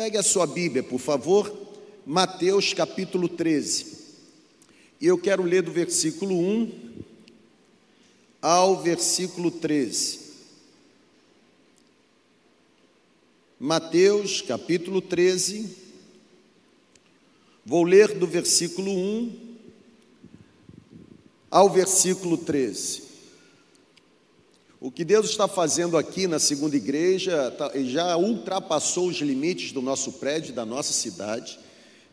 Pegue a sua Bíblia, por favor, Mateus capítulo 13. E eu quero ler do versículo 1 ao versículo 13. Mateus capítulo 13. Vou ler do versículo 1 ao versículo 13. O que Deus está fazendo aqui na segunda igreja tá, já ultrapassou os limites do nosso prédio, da nossa cidade.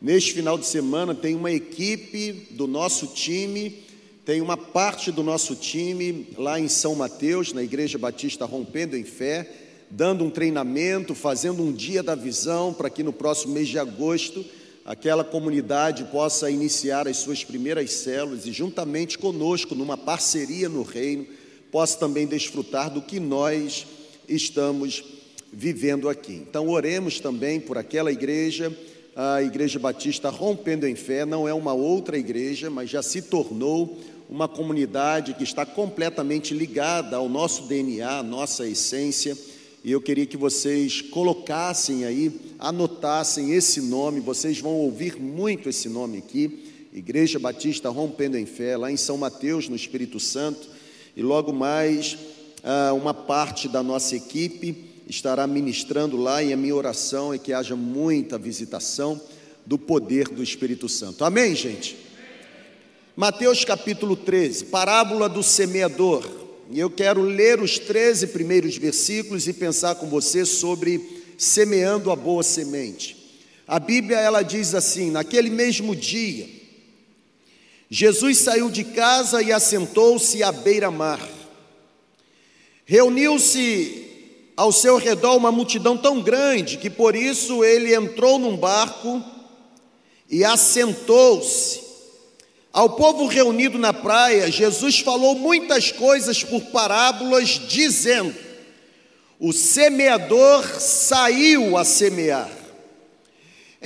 Neste final de semana tem uma equipe do nosso time, tem uma parte do nosso time lá em São Mateus, na Igreja Batista Rompendo em Fé, dando um treinamento, fazendo um dia da visão para que no próximo mês de agosto aquela comunidade possa iniciar as suas primeiras células e juntamente conosco, numa parceria no reino, possa também desfrutar do que nós estamos vivendo aqui. Então, oremos também por aquela igreja, a Igreja Batista Rompendo em Fé, não é uma outra igreja, mas já se tornou uma comunidade que está completamente ligada ao nosso DNA, à nossa essência. E eu queria que vocês colocassem aí, anotassem esse nome, vocês vão ouvir muito esse nome aqui, Igreja Batista Rompendo em Fé, lá em São Mateus, no Espírito Santo e logo mais ah, uma parte da nossa equipe estará ministrando lá e a minha oração é que haja muita visitação do poder do Espírito Santo. Amém, gente? Mateus capítulo 13, parábola do semeador. E eu quero ler os 13 primeiros versículos e pensar com você sobre semeando a boa semente. A Bíblia ela diz assim: naquele mesmo dia, Jesus saiu de casa e assentou-se à beira-mar. Reuniu-se ao seu redor uma multidão tão grande que por isso ele entrou num barco e assentou-se. Ao povo reunido na praia, Jesus falou muitas coisas por parábolas, dizendo: O semeador saiu a semear.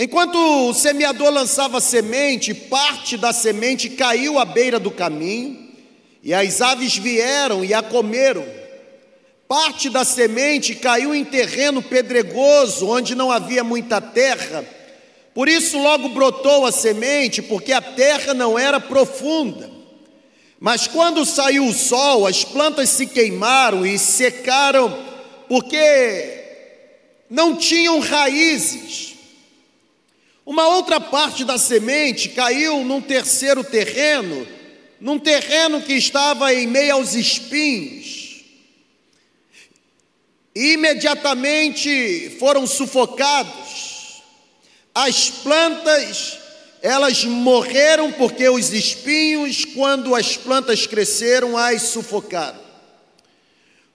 Enquanto o semeador lançava semente, parte da semente caiu à beira do caminho, e as aves vieram e a comeram. Parte da semente caiu em terreno pedregoso, onde não havia muita terra. Por isso logo brotou a semente, porque a terra não era profunda. Mas quando saiu o sol, as plantas se queimaram e secaram, porque não tinham raízes. Uma outra parte da semente caiu num terceiro terreno, num terreno que estava em meio aos espinhos. Imediatamente foram sufocados. As plantas, elas morreram porque os espinhos, quando as plantas cresceram, as sufocaram.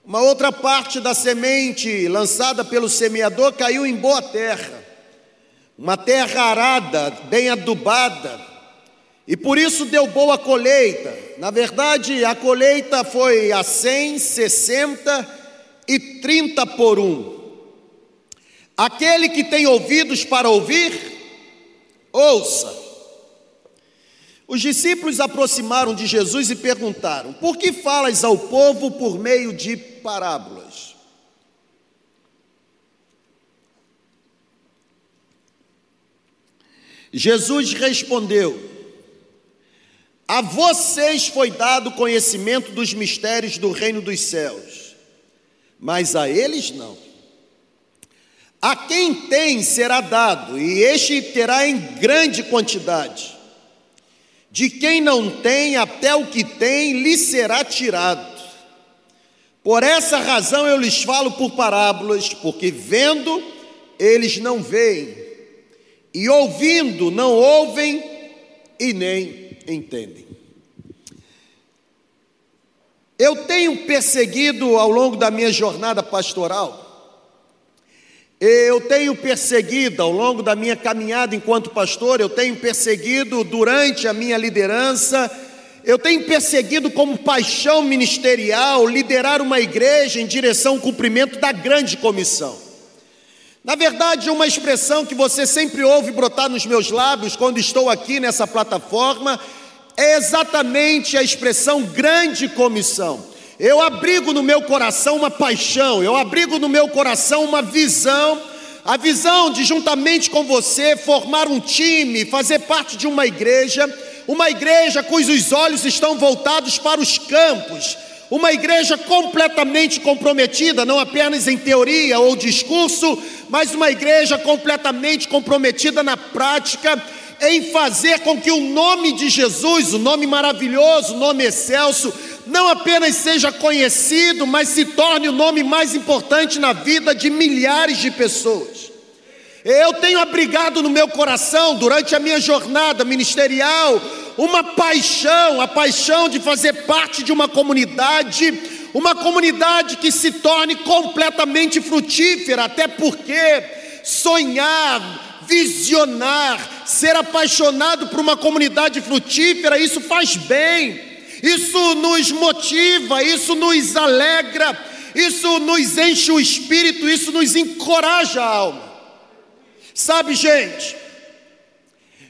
Uma outra parte da semente lançada pelo semeador caiu em boa terra uma terra arada, bem adubada, e por isso deu boa colheita. Na verdade, a colheita foi a 100, 60 e 30 por um. Aquele que tem ouvidos para ouvir, ouça. Os discípulos aproximaram de Jesus e perguntaram: Por que falas ao povo por meio de parábolas? Jesus respondeu: A vocês foi dado conhecimento dos mistérios do reino dos céus, mas a eles não. A quem tem será dado, e este terá em grande quantidade. De quem não tem, até o que tem lhe será tirado. Por essa razão eu lhes falo por parábolas, porque vendo, eles não veem e ouvindo não ouvem e nem entendem. Eu tenho perseguido ao longo da minha jornada pastoral, eu tenho perseguido ao longo da minha caminhada enquanto pastor, eu tenho perseguido durante a minha liderança, eu tenho perseguido como paixão ministerial liderar uma igreja em direção ao cumprimento da grande comissão. Na verdade, uma expressão que você sempre ouve brotar nos meus lábios quando estou aqui nessa plataforma é exatamente a expressão grande comissão. Eu abrigo no meu coração uma paixão, eu abrigo no meu coração uma visão A visão de, juntamente com você, formar um time, fazer parte de uma igreja, uma igreja cujos olhos estão voltados para os campos, uma igreja completamente comprometida, não apenas em teoria ou discurso, mas uma igreja completamente comprometida na prática, em fazer com que o nome de Jesus, o nome maravilhoso, o nome excelso, não apenas seja conhecido, mas se torne o nome mais importante na vida de milhares de pessoas. Eu tenho abrigado no meu coração, durante a minha jornada ministerial, uma paixão, a paixão de fazer parte de uma comunidade, uma comunidade que se torne completamente frutífera, até porque sonhar, visionar, ser apaixonado por uma comunidade frutífera, isso faz bem, isso nos motiva, isso nos alegra, isso nos enche o espírito, isso nos encoraja a alma. Sabe, gente,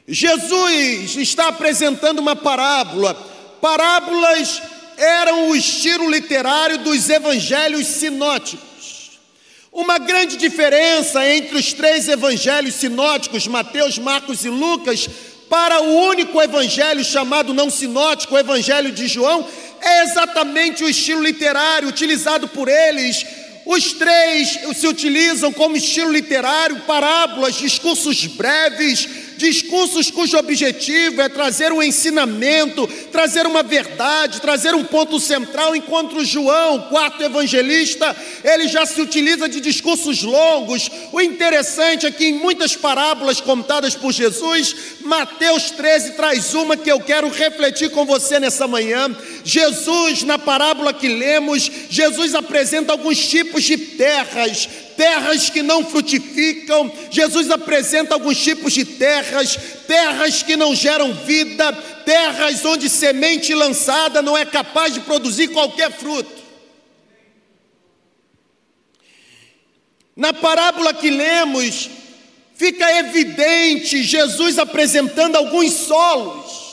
Jesus está apresentando uma parábola. Parábolas eram o estilo literário dos evangelhos sinóticos. Uma grande diferença entre os três evangelhos sinóticos, Mateus, Marcos e Lucas, para o único evangelho chamado não sinótico, o evangelho de João, é exatamente o estilo literário utilizado por eles os três se utilizam como estilo literário, parábolas, discursos breves, discursos cujo objetivo é trazer um ensinamento, trazer uma verdade, trazer um ponto central, enquanto João, quarto evangelista, ele já se utiliza de discursos longos. O interessante é que em muitas parábolas contadas por Jesus, Mateus 13 traz uma que eu quero refletir com você nessa manhã. Jesus, na parábola que lemos, Jesus apresenta alguns tipos de terras, terras que não frutificam. Jesus apresenta alguns tipos de terras, terras que não geram vida, terras onde semente lançada não é capaz de produzir qualquer fruto. Na parábola que lemos, fica evidente Jesus apresentando alguns solos.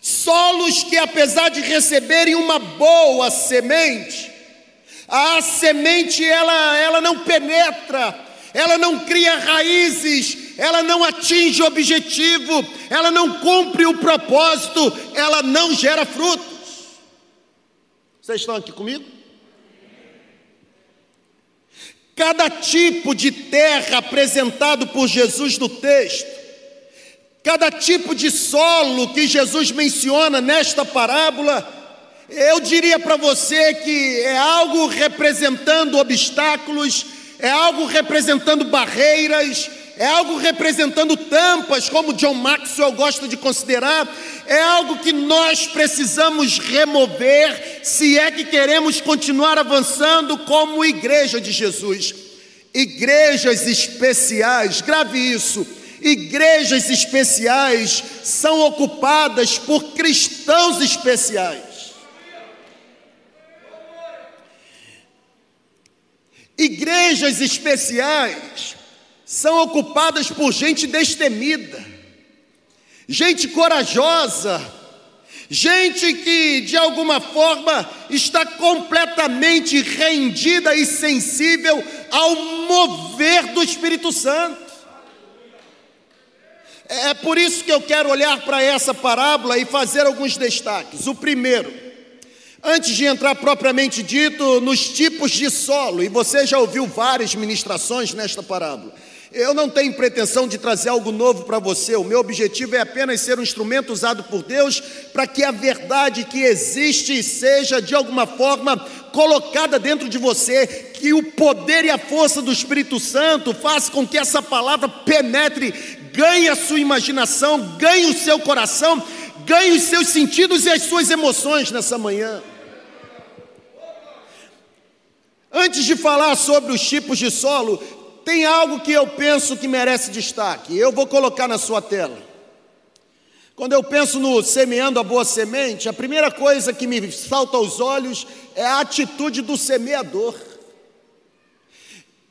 Solos que, apesar de receberem uma boa semente, a semente ela, ela não penetra, ela não cria raízes, ela não atinge o objetivo, ela não cumpre o propósito, ela não gera frutos. Vocês estão aqui comigo? Cada tipo de terra apresentado por Jesus no texto, cada tipo de solo que Jesus menciona nesta parábola, eu diria para você que é algo representando obstáculos, é algo representando barreiras, é algo representando tampas, como John Maxwell gosta de considerar, é algo que nós precisamos remover se é que queremos continuar avançando como igreja de Jesus. Igrejas especiais, grave isso, igrejas especiais são ocupadas por cristãos especiais. Igrejas especiais são ocupadas por gente destemida, gente corajosa, gente que de alguma forma está completamente rendida e sensível ao mover do Espírito Santo. É por isso que eu quero olhar para essa parábola e fazer alguns destaques. O primeiro, Antes de entrar propriamente dito nos tipos de solo, e você já ouviu várias ministrações nesta parábola, eu não tenho pretensão de trazer algo novo para você, o meu objetivo é apenas ser um instrumento usado por Deus para que a verdade que existe seja de alguma forma colocada dentro de você, que o poder e a força do Espírito Santo faça com que essa palavra penetre, ganhe a sua imaginação, ganhe o seu coração, ganhe os seus sentidos e as suas emoções nessa manhã. Antes de falar sobre os tipos de solo, tem algo que eu penso que merece destaque. Eu vou colocar na sua tela. Quando eu penso no semeando a boa semente, a primeira coisa que me salta aos olhos é a atitude do semeador.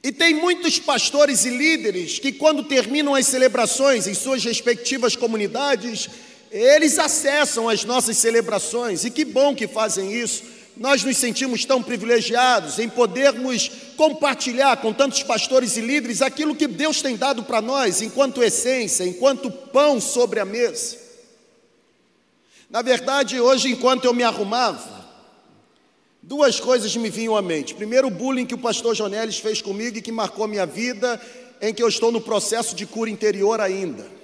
E tem muitos pastores e líderes que, quando terminam as celebrações em suas respectivas comunidades, eles acessam as nossas celebrações, e que bom que fazem isso nós nos sentimos tão privilegiados em podermos compartilhar com tantos pastores e líderes aquilo que Deus tem dado para nós, enquanto essência, enquanto pão sobre a mesa. Na verdade, hoje, enquanto eu me arrumava, duas coisas me vinham à mente. Primeiro, o bullying que o pastor Jonelis fez comigo e que marcou minha vida, em que eu estou no processo de cura interior ainda.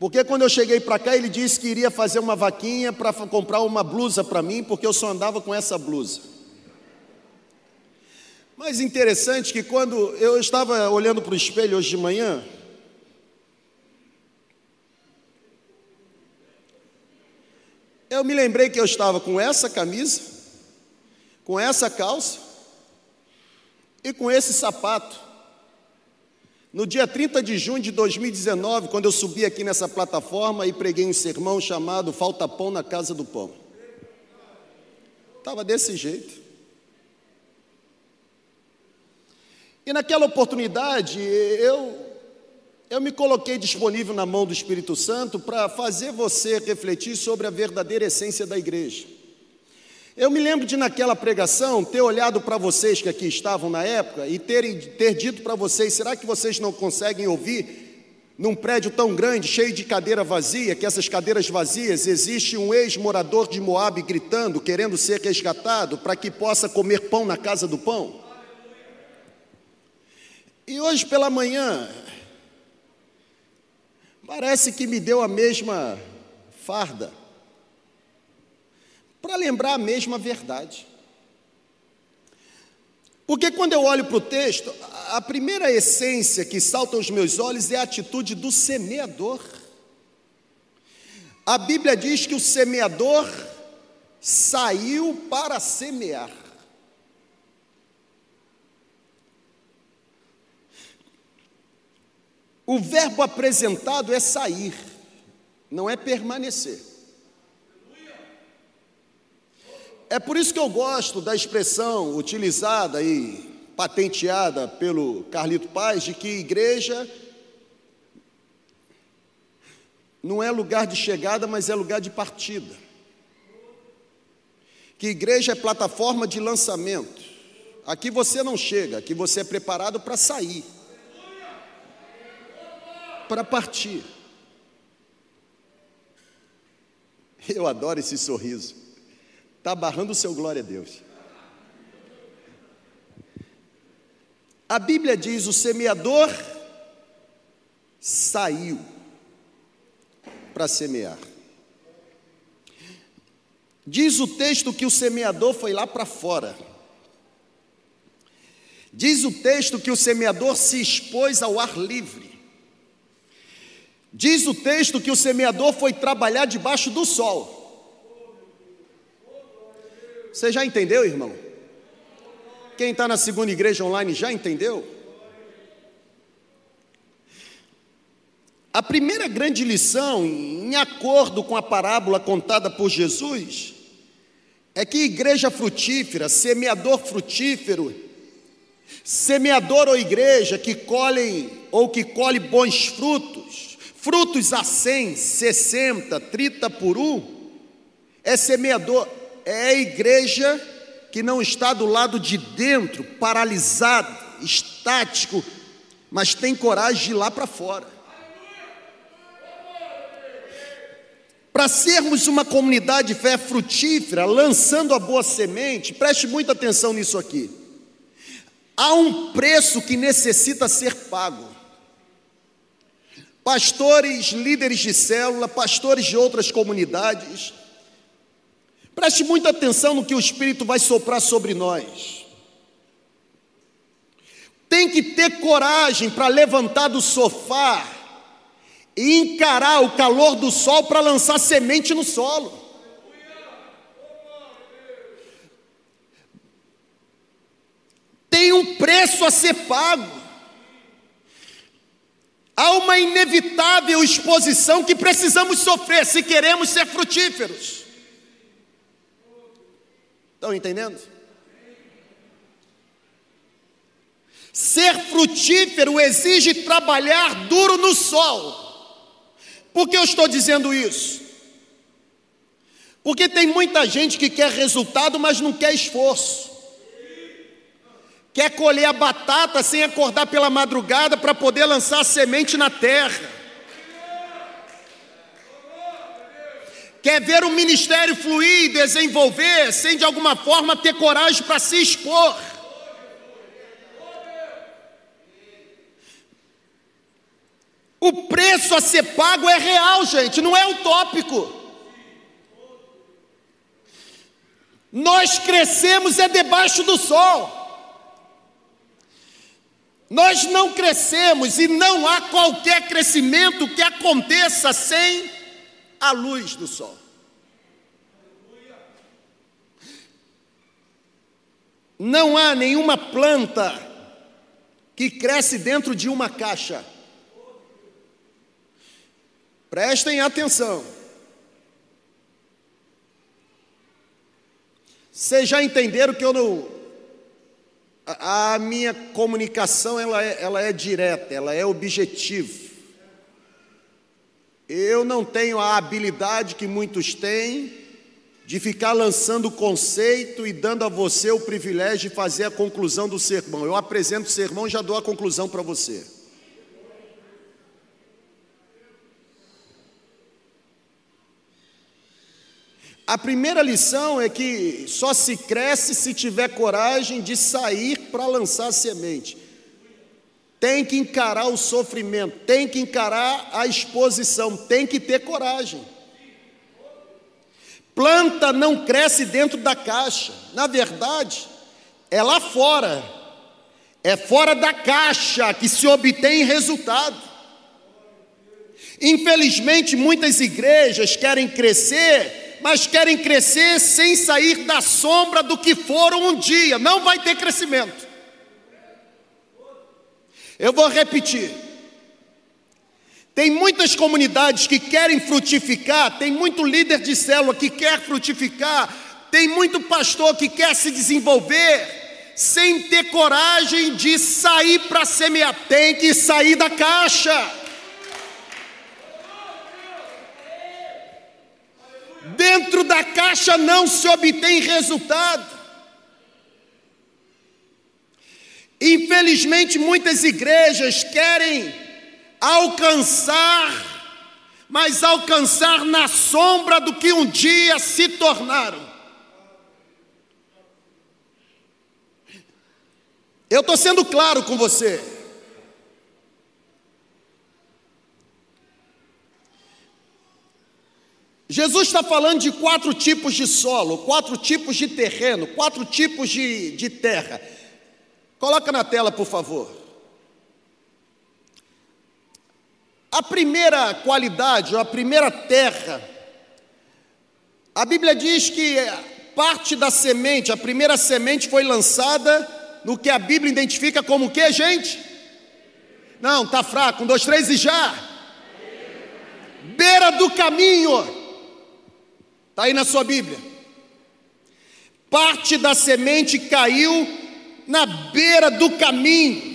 Porque quando eu cheguei para cá, ele disse que iria fazer uma vaquinha para comprar uma blusa para mim, porque eu só andava com essa blusa. Mas interessante que quando eu estava olhando para o espelho hoje de manhã, eu me lembrei que eu estava com essa camisa, com essa calça e com esse sapato. No dia 30 de junho de 2019, quando eu subi aqui nessa plataforma e preguei um sermão chamado Falta Pão na Casa do Pão. Estava desse jeito. E naquela oportunidade, eu, eu me coloquei disponível na mão do Espírito Santo para fazer você refletir sobre a verdadeira essência da igreja. Eu me lembro de naquela pregação ter olhado para vocês que aqui estavam na época e ter, ter dito para vocês: será que vocês não conseguem ouvir num prédio tão grande, cheio de cadeira vazia, que essas cadeiras vazias existe um ex-morador de Moab gritando, querendo ser resgatado para que possa comer pão na casa do pão? E hoje pela manhã, parece que me deu a mesma farda para lembrar a mesma verdade. Porque quando eu olho para o texto, a primeira essência que salta aos meus olhos é a atitude do semeador. A Bíblia diz que o semeador saiu para semear. O verbo apresentado é sair, não é permanecer. É por isso que eu gosto da expressão utilizada e patenteada pelo Carlito Paz de que igreja não é lugar de chegada, mas é lugar de partida. Que igreja é plataforma de lançamento. Aqui você não chega, aqui você é preparado para sair, para partir. Eu adoro esse sorriso. Está barrando o seu glória a Deus. A Bíblia diz: o semeador saiu para semear. Diz o texto que o semeador foi lá para fora. Diz o texto que o semeador se expôs ao ar livre. Diz o texto que o semeador foi trabalhar debaixo do sol. Você já entendeu, irmão? Quem está na segunda igreja online já entendeu? A primeira grande lição, em acordo com a parábola contada por Jesus, é que igreja frutífera, semeador frutífero, semeador ou igreja que colhem ou que colhe bons frutos, frutos a 100, 60, 30 por um, é semeador, é a igreja que não está do lado de dentro, paralisado, estático, mas tem coragem de ir lá para fora. Para sermos uma comunidade de fé frutífera, lançando a boa semente, preste muita atenção nisso aqui. Há um preço que necessita ser pago. Pastores, líderes de célula, pastores de outras comunidades, Preste muita atenção no que o Espírito vai soprar sobre nós. Tem que ter coragem para levantar do sofá e encarar o calor do sol para lançar semente no solo. Tem um preço a ser pago. Há uma inevitável exposição que precisamos sofrer se queremos ser frutíferos. Estão entendendo? Ser frutífero exige trabalhar duro no sol. Por que eu estou dizendo isso? Porque tem muita gente que quer resultado, mas não quer esforço. Quer colher a batata sem acordar pela madrugada para poder lançar a semente na terra. Quer ver o ministério fluir e desenvolver sem de alguma forma ter coragem para se expor. O preço a ser pago é real, gente, não é utópico. Nós crescemos é debaixo do sol. Nós não crescemos e não há qualquer crescimento que aconteça sem a luz do sol. Não há nenhuma planta que cresce dentro de uma caixa. Prestem atenção. Vocês já entenderam que eu não. A, minha comunicação ela é, ela é direta, ela é objetiva. Eu não tenho a habilidade que muitos têm de ficar lançando conceito e dando a você o privilégio de fazer a conclusão do sermão. Eu apresento o sermão e já dou a conclusão para você. A primeira lição é que só se cresce se tiver coragem de sair para lançar semente tem que encarar o sofrimento, tem que encarar a exposição, tem que ter coragem. Planta não cresce dentro da caixa, na verdade, é lá fora, é fora da caixa que se obtém resultado. Infelizmente, muitas igrejas querem crescer, mas querem crescer sem sair da sombra do que foram um dia, não vai ter crescimento. Eu vou repetir. Tem muitas comunidades que querem frutificar, tem muito líder de célula que quer frutificar, tem muito pastor que quer se desenvolver, sem ter coragem de sair para semear, tem que sair da caixa. Dentro da caixa não se obtém resultado. Infelizmente, muitas igrejas querem alcançar, mas alcançar na sombra do que um dia se tornaram. Eu estou sendo claro com você. Jesus está falando de quatro tipos de solo, quatro tipos de terreno, quatro tipos de, de terra. Coloca na tela, por favor. A primeira qualidade, a primeira terra, a Bíblia diz que parte da semente, a primeira semente foi lançada no que a Bíblia identifica como o que, gente? Não, tá fraco. Um, dois, três e já. Beira do caminho. Está aí na sua Bíblia. Parte da semente caiu na beira do caminho.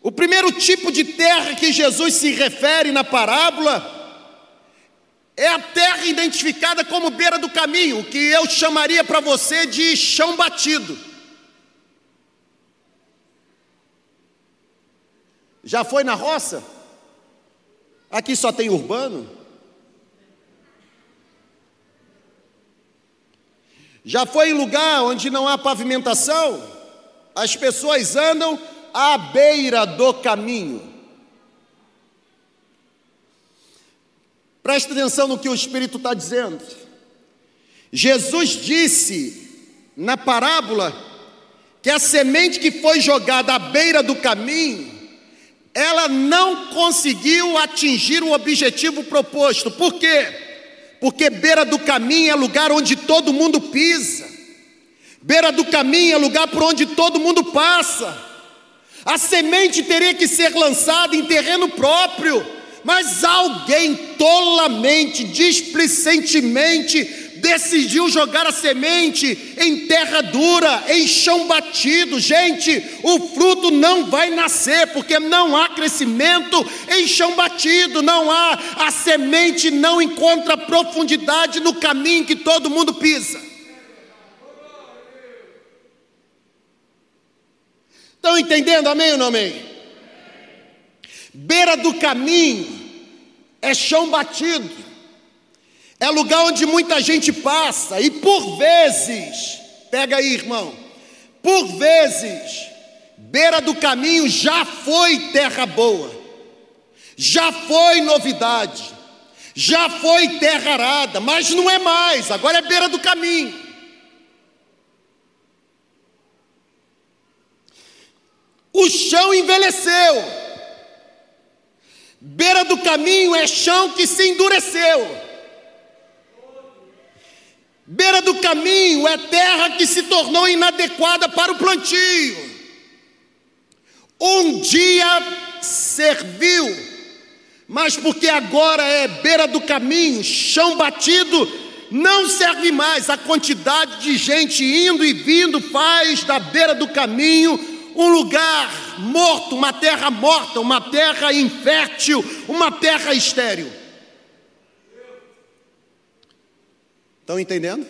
O primeiro tipo de terra que Jesus se refere na parábola é a terra identificada como beira do caminho, que eu chamaria para você de chão batido. Já foi na roça? Aqui só tem urbano? Já foi em lugar onde não há pavimentação? As pessoas andam à beira do caminho. Presta atenção no que o Espírito está dizendo. Jesus disse na parábola que a semente que foi jogada à beira do caminho, ela não conseguiu atingir o objetivo proposto. Por quê? Porque beira do caminho é lugar onde todo mundo pisa, beira do caminho é lugar por onde todo mundo passa. A semente teria que ser lançada em terreno próprio, mas alguém tolamente, displicentemente, decidiu jogar a semente em terra dura, em chão batido. Gente, o fruto não vai nascer, porque não há crescimento em chão batido, não há, a semente não encontra profundidade no caminho que todo mundo pisa. Estão entendendo, amém ou não amém? Beira do caminho é chão batido, é lugar onde muita gente passa, e por vezes, pega aí, irmão, por vezes, beira do caminho já foi terra boa, já foi novidade, já foi terra arada, mas não é mais, agora é beira do caminho. O chão envelheceu. Beira do caminho é chão que se endureceu. Beira do caminho é terra que se tornou inadequada para o plantio. Um dia serviu, mas porque agora é beira do caminho, chão batido, não serve mais. A quantidade de gente indo e vindo faz da beira do caminho um lugar morto, uma terra morta, uma terra infértil, uma terra estéril. Estão entendendo?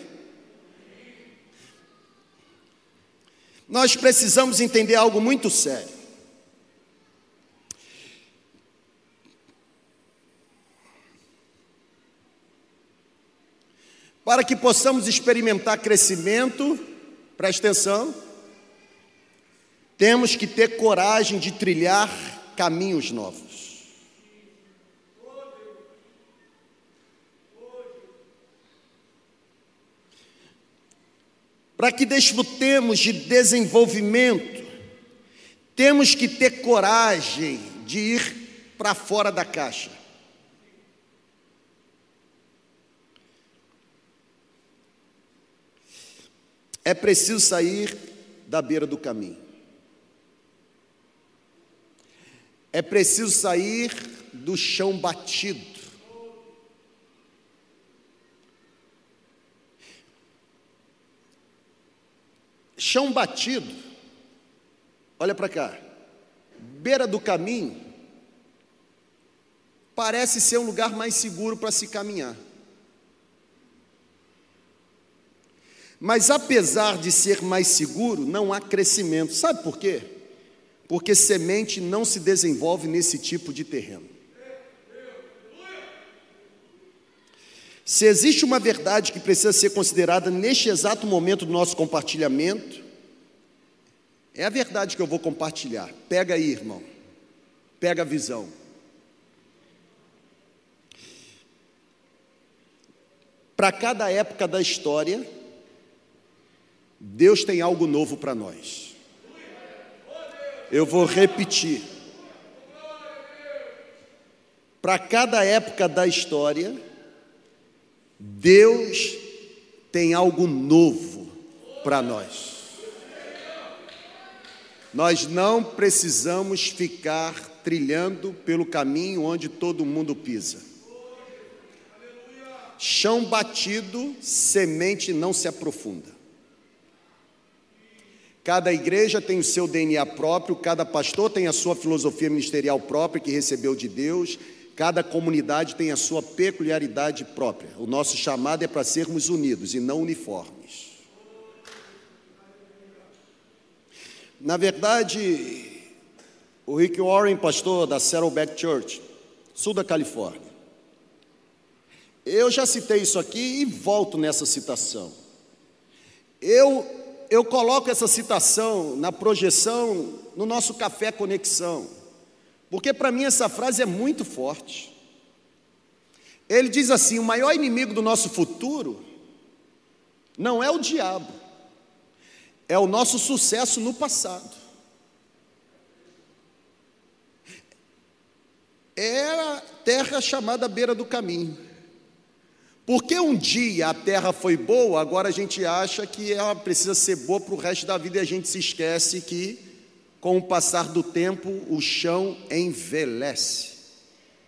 Nós precisamos entender algo muito sério. Para que possamos experimentar crescimento, preste atenção, temos que ter coragem de trilhar caminhos novos. Para que desfrutemos de desenvolvimento, temos que ter coragem de ir para fora da caixa. É preciso sair da beira do caminho. É preciso sair do chão batido. Chão batido, olha para cá, beira do caminho, parece ser um lugar mais seguro para se caminhar. Mas apesar de ser mais seguro, não há crescimento. Sabe por quê? porque semente não se desenvolve nesse tipo de terreno. Se existe uma verdade que precisa ser considerada neste exato momento do nosso compartilhamento, é a verdade que eu vou compartilhar. Pega aí, irmão. Pega a visão. Para cada época da história, Deus tem algo novo para nós. Eu vou repetir. Para cada época da história, Deus tem algo novo para nós. Nós não precisamos ficar trilhando pelo caminho onde todo mundo pisa. Chão batido, semente não se aprofunda. Cada igreja tem o seu DNA próprio, cada pastor tem a sua filosofia ministerial própria que recebeu de Deus, cada comunidade tem a sua peculiaridade própria. O nosso chamado é para sermos unidos e não uniformes. Na verdade, o Rick Warren, pastor da Saddleback Church, sul da Califórnia, eu já citei isso aqui e volto nessa citação. Eu eu coloco essa citação na projeção no nosso Café Conexão, porque para mim essa frase é muito forte. Ele diz assim: o maior inimigo do nosso futuro não é o diabo, é o nosso sucesso no passado. É a terra chamada beira do caminho. Porque um dia a terra foi boa, agora a gente acha que ela precisa ser boa para o resto da vida e a gente se esquece que, com o passar do tempo, o chão envelhece,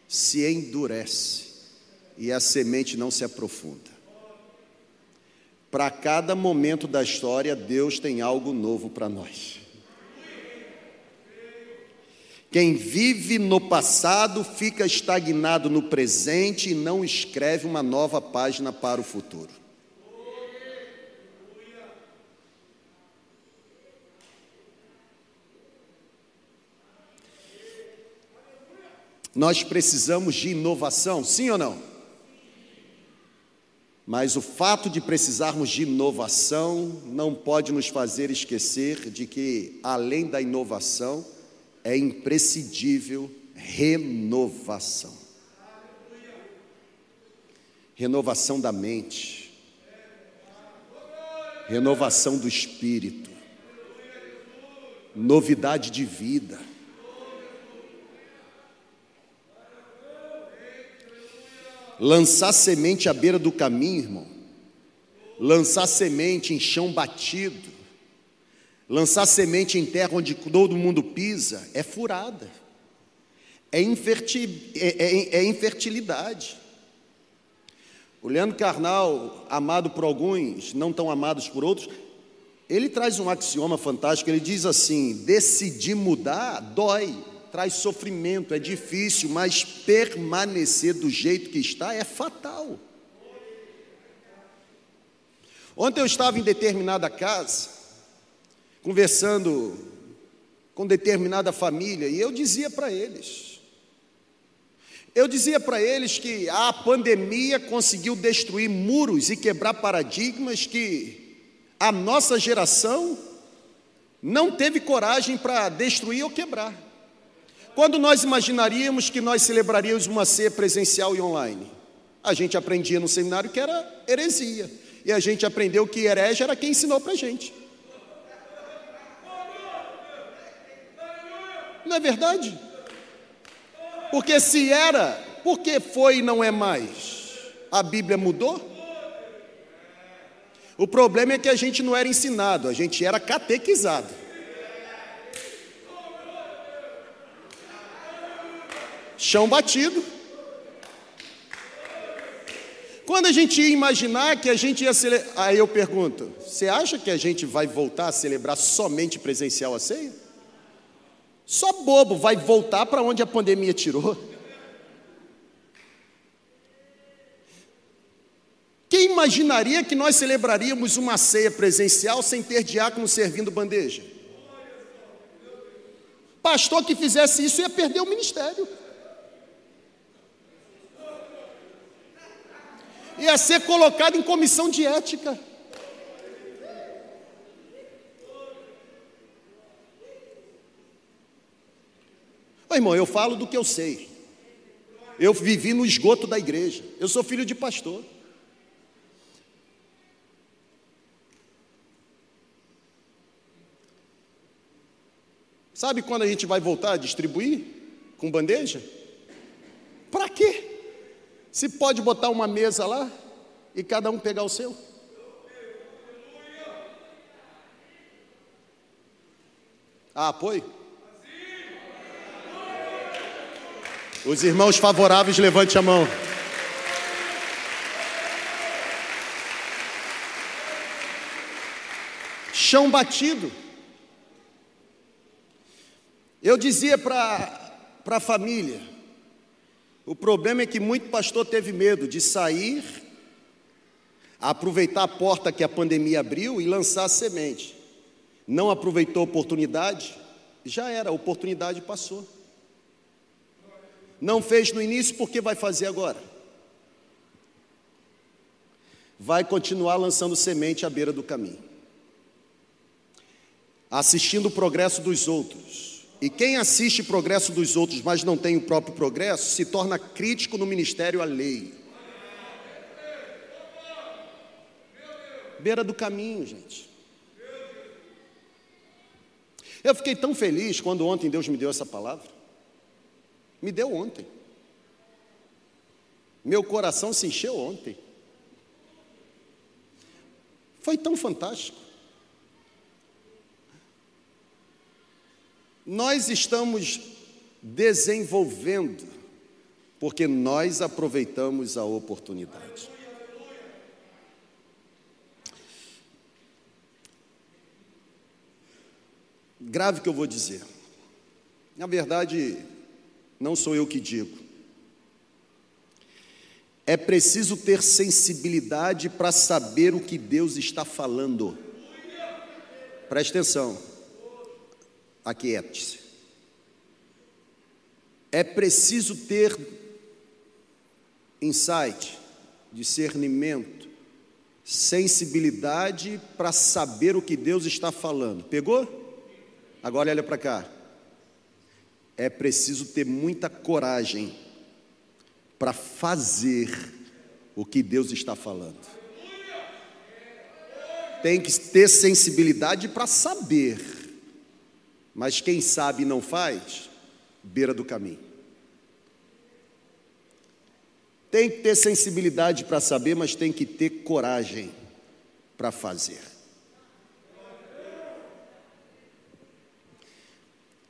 se endurece e a semente não se aprofunda. Para cada momento da história, Deus tem algo novo para nós. Quem vive no passado fica estagnado no presente e não escreve uma nova página para o futuro. Nós precisamos de inovação, sim ou não? Mas o fato de precisarmos de inovação não pode nos fazer esquecer de que, além da inovação, é imprescindível renovação. Renovação da mente, renovação do espírito, novidade de vida. Lançar semente à beira do caminho, irmão. Lançar semente em chão batido. Lançar semente em terra onde todo mundo pisa é furada. É, inferti, é, é, é infertilidade. O Leandro Carnal, amado por alguns, não tão amados por outros, ele traz um axioma fantástico. Ele diz assim: decidir mudar dói traz sofrimento, é difícil, mas permanecer do jeito que está é fatal. Ontem eu estava em determinada casa, conversando com determinada família, e eu dizia para eles, eu dizia para eles que a pandemia conseguiu destruir muros e quebrar paradigmas que a nossa geração não teve coragem para destruir ou quebrar. Quando nós imaginaríamos que nós celebraríamos uma ceia presencial e online? A gente aprendia no seminário que era heresia. E a gente aprendeu que herege era quem ensinou para a gente. Não é verdade? Porque se era, por que foi e não é mais? A Bíblia mudou? O problema é que a gente não era ensinado, a gente era catequizado. Chão batido. Quando a gente ia imaginar que a gente ia celebrar, aí eu pergunto: você acha que a gente vai voltar a celebrar somente presencial a ceia? Só bobo vai voltar para onde a pandemia tirou. Quem imaginaria que nós celebraríamos uma ceia presencial sem ter diácono servindo bandeja? Pastor que fizesse isso ia perder o ministério. Ia ser colocado em comissão de ética. Ô, irmão, eu falo do que eu sei. Eu vivi no esgoto da igreja. Eu sou filho de pastor. Sabe quando a gente vai voltar a distribuir com bandeja? Para quê? Se pode botar uma mesa lá e cada um pegar o seu. Ah, apoio? Os irmãos favoráveis, levante a mão. Chão batido. Eu dizia para a família, o problema é que muito pastor teve medo de sair, aproveitar a porta que a pandemia abriu e lançar a semente. Não aproveitou a oportunidade, já era, a oportunidade passou. Não fez no início, por que vai fazer agora? Vai continuar lançando semente à beira do caminho, assistindo o progresso dos outros e quem assiste progresso dos outros, mas não tem o próprio progresso, se torna crítico no ministério alheio. Beira do caminho, gente. Eu fiquei tão feliz quando ontem Deus me deu essa palavra. Me deu ontem. Meu coração se encheu ontem. Foi tão fantástico. Nós estamos desenvolvendo, porque nós aproveitamos a oportunidade. Grave o que eu vou dizer. Na verdade, não sou eu que digo. É preciso ter sensibilidade para saber o que Deus está falando. Preste atenção. Aquiete-se. É preciso ter insight, discernimento, sensibilidade para saber o que Deus está falando. Pegou? Agora olha para cá. É preciso ter muita coragem para fazer o que Deus está falando. Tem que ter sensibilidade para saber, mas quem sabe e não faz, beira do caminho. Tem que ter sensibilidade para saber, mas tem que ter coragem para fazer.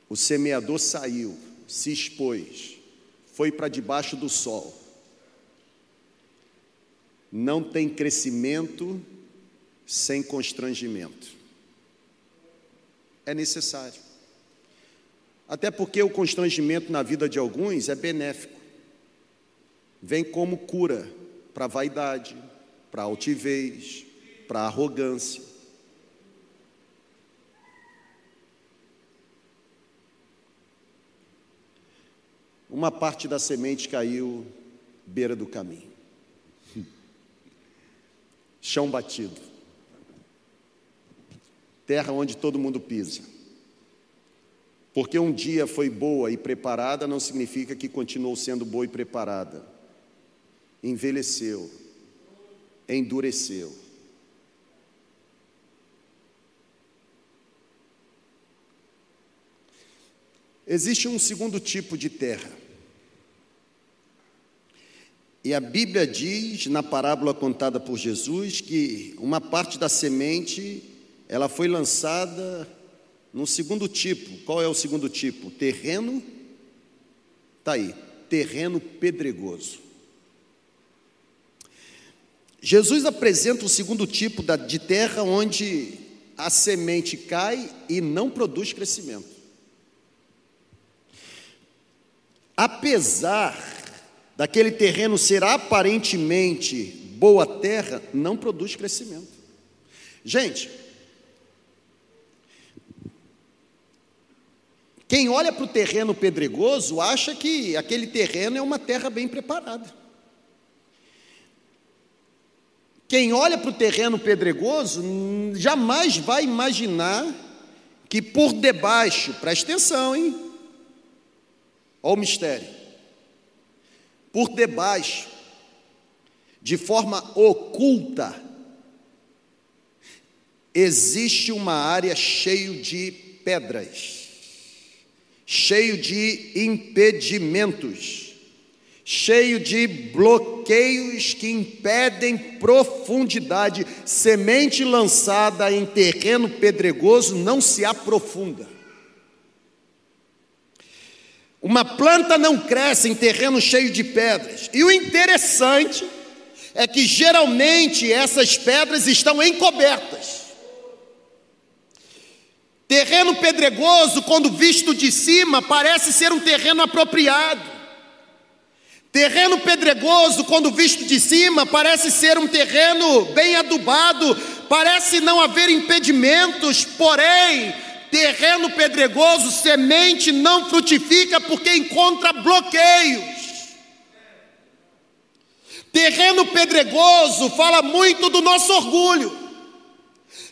O semeador saiu, se expôs, foi para debaixo do sol. Não tem crescimento sem constrangimento. É necessário. Até porque o constrangimento na vida de alguns é benéfico. Vem como cura para vaidade, para altivez, para arrogância. uma parte da semente caiu beira do caminho. Chão batido. Terra onde todo mundo pisa. Porque um dia foi boa e preparada não significa que continuou sendo boa e preparada. Envelheceu, endureceu. Existe um segundo tipo de terra. E a Bíblia diz, na parábola contada por Jesus, que uma parte da semente, ela foi lançada no segundo tipo. Qual é o segundo tipo? Terreno, está aí, terreno pedregoso. Jesus apresenta o segundo tipo de terra onde a semente cai e não produz crescimento. Apesar daquele terreno ser aparentemente boa terra, não produz crescimento. Gente, quem olha para o terreno pedregoso acha que aquele terreno é uma terra bem preparada. Quem olha para o terreno pedregoso jamais vai imaginar que por debaixo, presta atenção, hein? Olha o mistério por debaixo, de forma oculta, existe uma área cheio de pedras, cheio de impedimentos, cheio de bloqueios que impedem profundidade. Semente lançada em terreno pedregoso não se aprofunda. Uma planta não cresce em terreno cheio de pedras. E o interessante é que geralmente essas pedras estão encobertas. Terreno pedregoso, quando visto de cima, parece ser um terreno apropriado. Terreno pedregoso, quando visto de cima, parece ser um terreno bem adubado, parece não haver impedimentos, porém, Terreno pedregoso, semente não frutifica porque encontra bloqueios. Terreno pedregoso fala muito do nosso orgulho,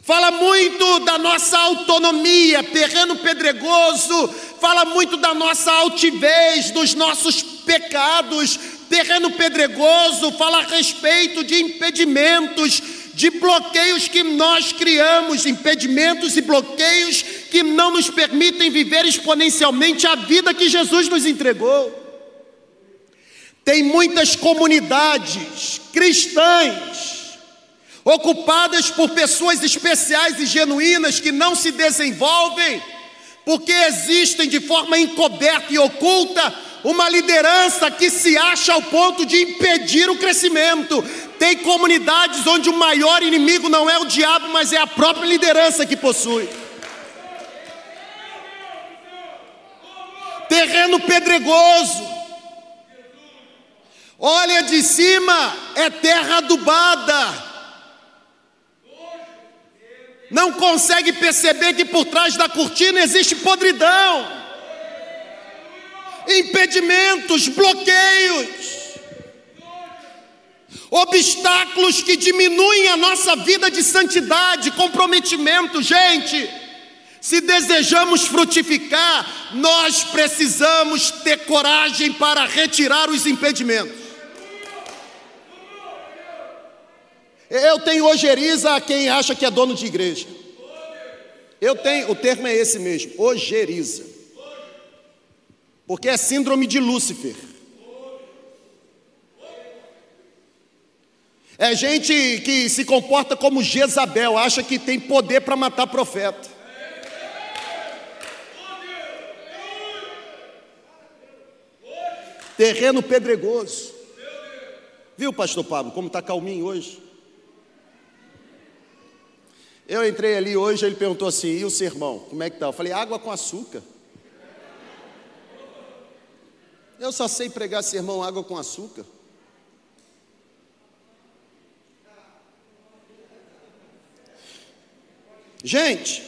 fala muito da nossa autonomia. Terreno pedregoso fala muito da nossa altivez, dos nossos pecados. Terreno pedregoso fala a respeito de impedimentos, de bloqueios que nós criamos, impedimentos e bloqueios que não nos permitem viver exponencialmente a vida que Jesus nos entregou. Tem muitas comunidades cristãs ocupadas por pessoas especiais e genuínas que não se desenvolvem porque existem de forma encoberta e oculta uma liderança que se acha ao ponto de impedir o crescimento. Tem comunidades onde o maior inimigo não é o diabo, mas é a própria liderança que possui. terreno pedregoso. Olha de cima, é terra adubada. Não consegue perceber que por trás da cortina existe podridão, impedimentos, bloqueios obstáculos que diminuem a nossa vida de santidade, comprometimento, gente. Se desejamos frutificar, nós precisamos ter coragem para retirar os impedimentos. Eu tenho ojeriza a quem acha que é dono de igreja. Eu tenho, o termo é esse mesmo, ojeriza. Porque é síndrome de Lúcifer. É gente que se comporta como Jezabel, acha que tem poder para matar profeta. Terreno pedregoso. Viu, pastor Pablo, como está calminho hoje? Eu entrei ali hoje, ele perguntou assim: e o sermão? Como é que está? Eu falei: água com açúcar. Eu só sei pregar sermão água com açúcar. Gente,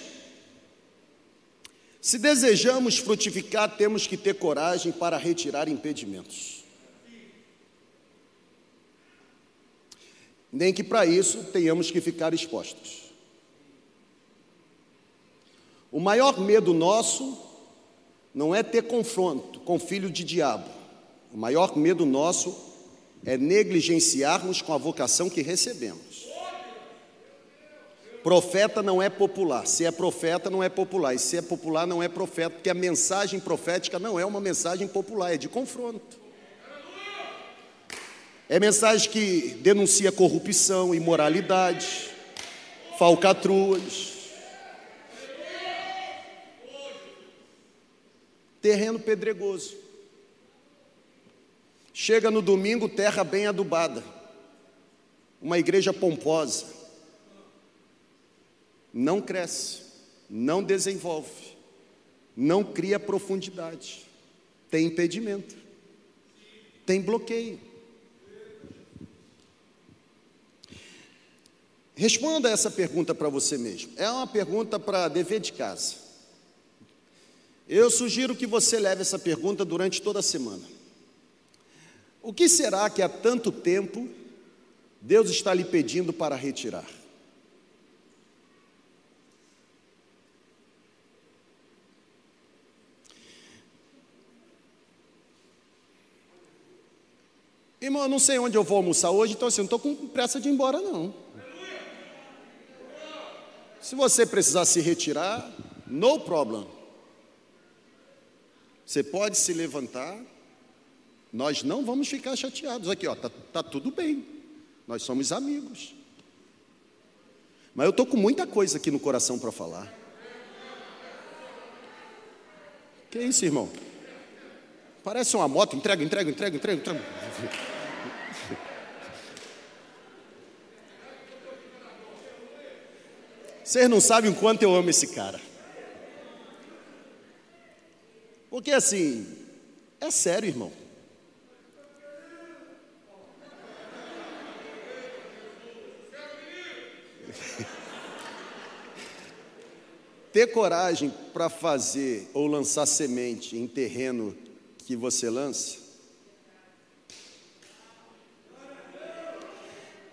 se desejamos frutificar, temos que ter coragem para retirar impedimentos. Nem que para isso tenhamos que ficar expostos. O maior medo nosso não é ter confronto com filho de diabo. O maior medo nosso é negligenciarmos com a vocação que recebemos. Profeta não é popular. Se é profeta, não é popular. E se é popular, não é profeta, porque a mensagem profética não é uma mensagem popular, é de confronto. É mensagem que denuncia corrupção, imoralidade, falcatruas. Terreno pedregoso. Chega no domingo, terra bem adubada. Uma igreja pomposa não cresce, não desenvolve, não cria profundidade, tem impedimento, tem bloqueio. Responda essa pergunta para você mesmo. É uma pergunta para dever de casa. Eu sugiro que você leve essa pergunta durante toda a semana. O que será que há tanto tempo Deus está lhe pedindo para retirar? Irmão, eu não sei onde eu vou almoçar hoje, então assim, não estou com pressa de ir embora, não. Se você precisar se retirar, no problem. Você pode se levantar, nós não vamos ficar chateados. Aqui, ó, tá, tá tudo bem, nós somos amigos. Mas eu estou com muita coisa aqui no coração para falar. Que isso, irmão? Parece uma moto, entrega, entrega, entrega, entrega, entrega. Vocês não sabem o quanto eu amo esse cara. Porque assim, é sério, irmão. Ter coragem para fazer ou lançar semente em terreno que você lança,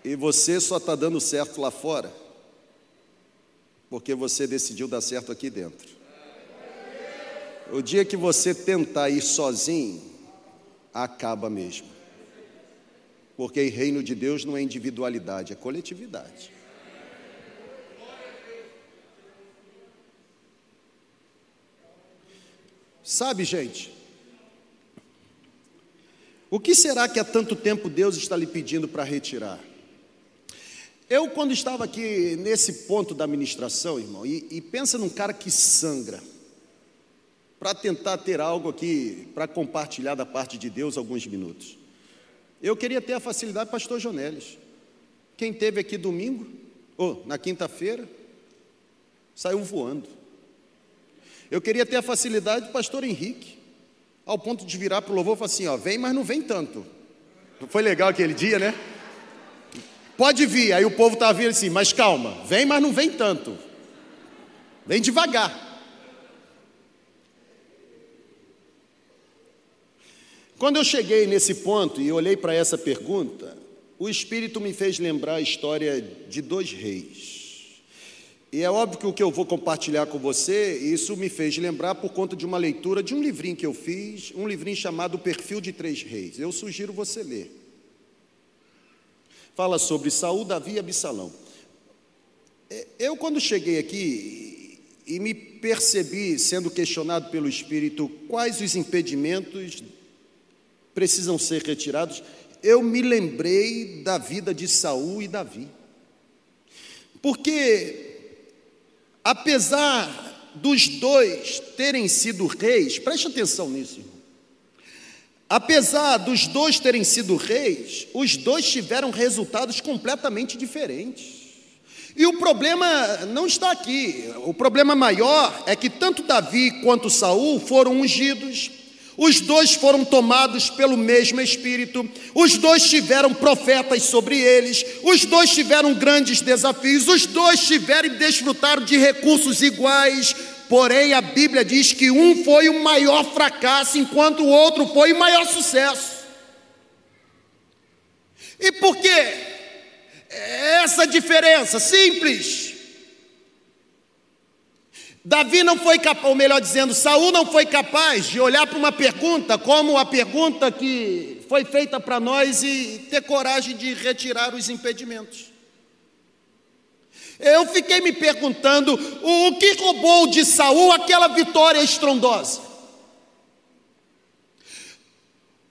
e você só está dando certo lá fora, porque você decidiu dar certo aqui dentro. O dia que você tentar ir sozinho, acaba mesmo. Porque reino de Deus não é individualidade, é coletividade. Sabe, gente, o que será que há tanto tempo Deus está lhe pedindo para retirar? Eu, quando estava aqui nesse ponto da administração, irmão, e, e pensa num cara que sangra, para tentar ter algo aqui, para compartilhar da parte de Deus alguns minutos. Eu queria ter a facilidade, pastor Jonelis. Quem teve aqui domingo, ou na quinta-feira, saiu voando. Eu queria ter a facilidade do pastor Henrique. ao ponto de virar para o louvor e falar assim: ó, vem, mas não vem tanto. Foi legal aquele dia, né? Pode vir, aí o povo estava vindo assim, mas calma, vem, mas não vem tanto. Vem devagar. Quando eu cheguei nesse ponto e olhei para essa pergunta, o Espírito me fez lembrar a história de dois reis. E é óbvio que o que eu vou compartilhar com você, isso me fez lembrar por conta de uma leitura de um livrinho que eu fiz, um livrinho chamado O Perfil de Três Reis. Eu sugiro você ler. Fala sobre Saul, Davi e Absalão. É, eu, quando cheguei aqui e me percebi sendo questionado pelo Espírito quais os impedimentos precisam ser retirados, eu me lembrei da vida de Saul e Davi. Porque apesar dos dois terem sido reis, preste atenção nisso, irmão. Apesar dos dois terem sido reis, os dois tiveram resultados completamente diferentes. E o problema não está aqui. O problema maior é que tanto Davi quanto Saul foram ungidos, os dois foram tomados pelo mesmo Espírito, os dois tiveram profetas sobre eles, os dois tiveram grandes desafios, os dois tiveram e desfrutaram de recursos iguais, porém a Bíblia diz que um foi o maior fracasso, enquanto o outro foi o maior sucesso. E por quê? Essa diferença simples. Davi não foi capaz, ou melhor dizendo, Saul não foi capaz de olhar para uma pergunta como a pergunta que foi feita para nós e ter coragem de retirar os impedimentos. Eu fiquei me perguntando o que roubou de Saul aquela vitória estrondosa.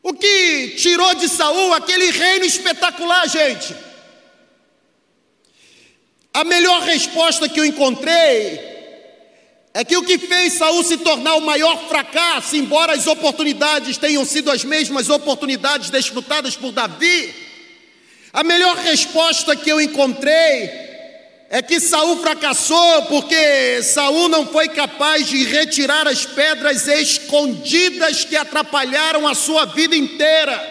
O que tirou de Saul aquele reino espetacular, gente? A melhor resposta que eu encontrei é que o que fez Saul se tornar o maior fracasso, embora as oportunidades tenham sido as mesmas oportunidades desfrutadas por Davi, a melhor resposta que eu encontrei é que Saul fracassou porque Saul não foi capaz de retirar as pedras escondidas que atrapalharam a sua vida inteira.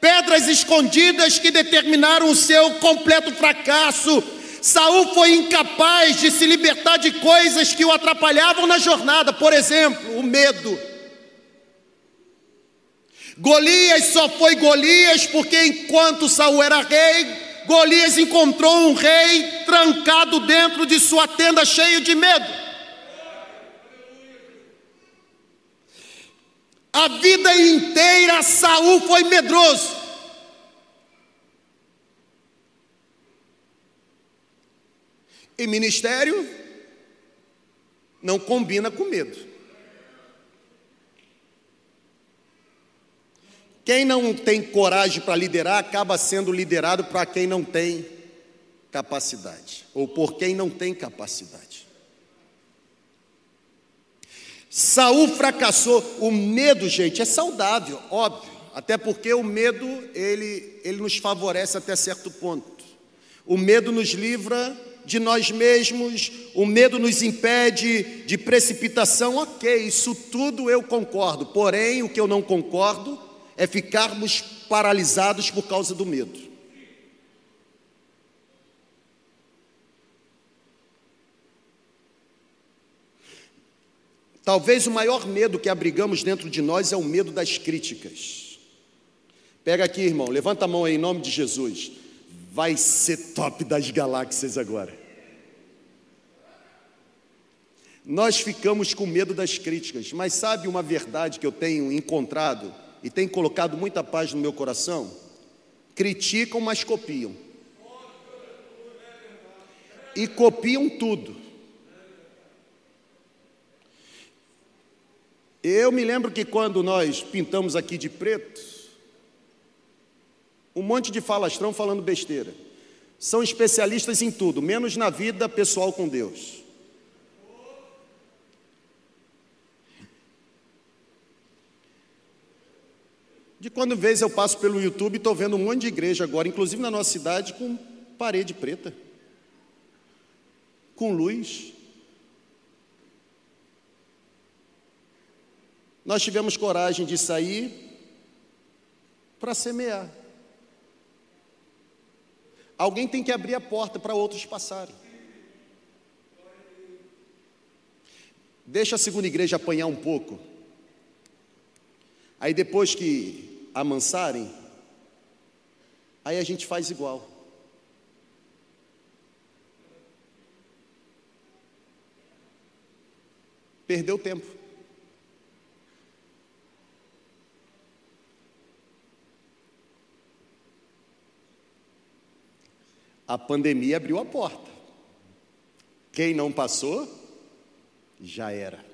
Pedras escondidas que determinaram o seu completo fracasso, Saul foi incapaz de se libertar de coisas que o atrapalhavam na jornada, por exemplo, o medo. Golias só foi Golias porque enquanto Saul era rei, Golias encontrou um rei trancado dentro de sua tenda cheio de medo. A vida inteira Saul foi medroso. E ministério não combina com medo. Quem não tem coragem para liderar acaba sendo liderado para quem não tem capacidade, ou por quem não tem capacidade. Saul fracassou. O medo, gente, é saudável, óbvio, até porque o medo ele, ele nos favorece até certo ponto. O medo nos livra de nós mesmos, o medo nos impede de precipitação, ok, isso tudo eu concordo, porém o que eu não concordo é ficarmos paralisados por causa do medo. Talvez o maior medo que abrigamos dentro de nós é o medo das críticas. Pega aqui, irmão, levanta a mão aí em nome de Jesus vai ser top das galáxias agora. Nós ficamos com medo das críticas, mas sabe uma verdade que eu tenho encontrado e tem colocado muita paz no meu coração? Criticam, mas copiam. E copiam tudo. Eu me lembro que quando nós pintamos aqui de preto, um monte de falastrão falando besteira. São especialistas em tudo, menos na vida pessoal com Deus. De quando vez eu passo pelo YouTube e estou vendo um monte de igreja agora, inclusive na nossa cidade, com parede preta, com luz. nós tivemos coragem de sair para semear. Alguém tem que abrir a porta para outros passarem. Deixa a segunda igreja apanhar um pouco. Aí depois que amansarem, aí a gente faz igual. Perdeu tempo. A pandemia abriu a porta. Quem não passou, já era.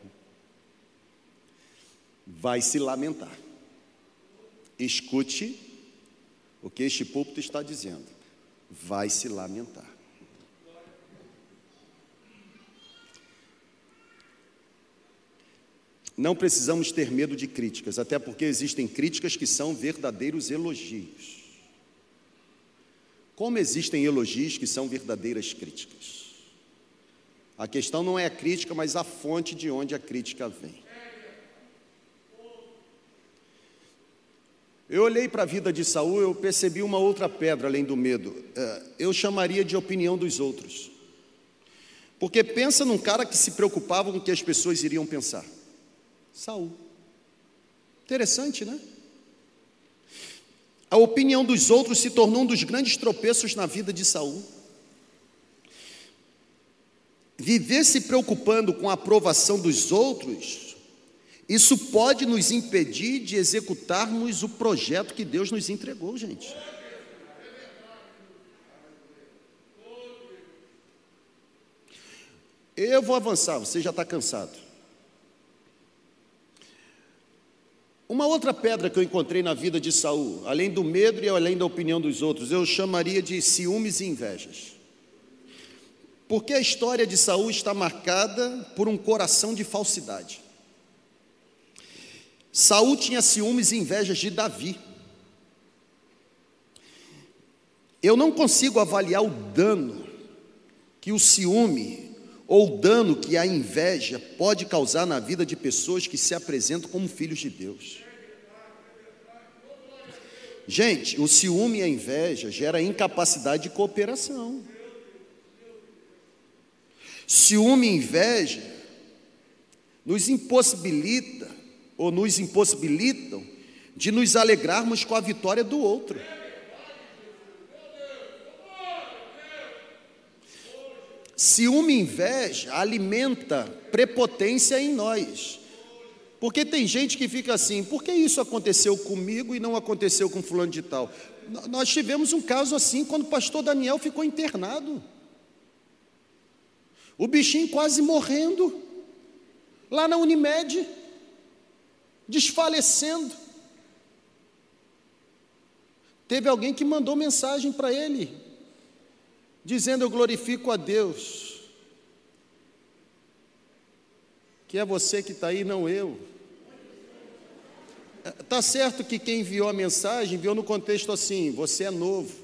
Vai se lamentar. Escute o que este púlpito está dizendo. Vai se lamentar. Não precisamos ter medo de críticas, até porque existem críticas que são verdadeiros elogios. Como existem elogios que são verdadeiras críticas. A questão não é a crítica, mas a fonte de onde a crítica vem. Eu olhei para a vida de Saul, eu percebi uma outra pedra além do medo. É, eu chamaria de opinião dos outros. Porque pensa num cara que se preocupava com o que as pessoas iriam pensar. Saul. Interessante, né? A opinião dos outros se tornou um dos grandes tropeços na vida de Saul. Viver se preocupando com a aprovação dos outros, isso pode nos impedir de executarmos o projeto que Deus nos entregou, gente. Eu vou avançar, você já está cansado. Uma outra pedra que eu encontrei na vida de Saul, além do medo e além da opinião dos outros, eu chamaria de ciúmes e invejas. Porque a história de Saul está marcada por um coração de falsidade. Saul tinha ciúmes e invejas de Davi. Eu não consigo avaliar o dano que o ciúme ou o dano que a inveja pode causar na vida de pessoas que se apresentam como filhos de Deus. Gente, o ciúme e a inveja gera incapacidade de cooperação. Ciúme e inveja nos impossibilita ou nos impossibilitam de nos alegrarmos com a vitória do outro. Ciúme e inveja alimenta prepotência em nós. Porque tem gente que fica assim, por que isso aconteceu comigo e não aconteceu com fulano de tal? Nós tivemos um caso assim quando o pastor Daniel ficou internado. O bichinho quase morrendo, lá na Unimed, desfalecendo. Teve alguém que mandou mensagem para ele, dizendo: Eu glorifico a Deus, que é você que está aí, não eu. Está certo que quem enviou a mensagem enviou no contexto assim: você é novo,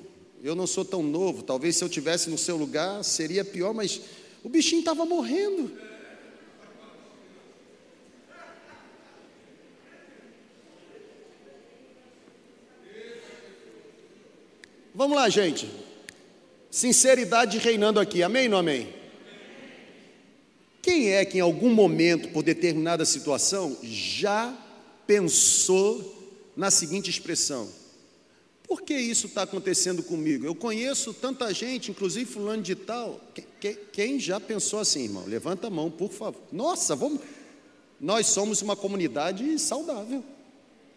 eu não sou tão novo, talvez se eu tivesse no seu lugar seria pior, mas o bichinho estava morrendo. Vamos lá, gente. Sinceridade reinando aqui, amém ou não amém? Quem é que em algum momento, por determinada situação, já pensou na seguinte expressão: por que isso está acontecendo comigo? Eu conheço tanta gente, inclusive fulano de tal. Quem, quem, já pensou assim, irmão? Levanta a mão, por favor. Nossa, vamos. Nós somos uma comunidade saudável.